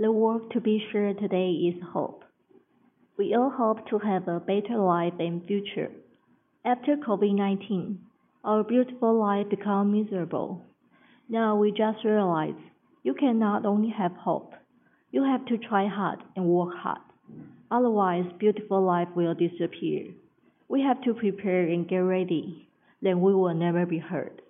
The work to be shared today is hope. We all hope to have a better life in future. After COVID-19, our beautiful life become miserable. Now we just realize you cannot only have hope, you have to try hard and work hard. Otherwise, beautiful life will disappear. We have to prepare and get ready. Then we will never be hurt.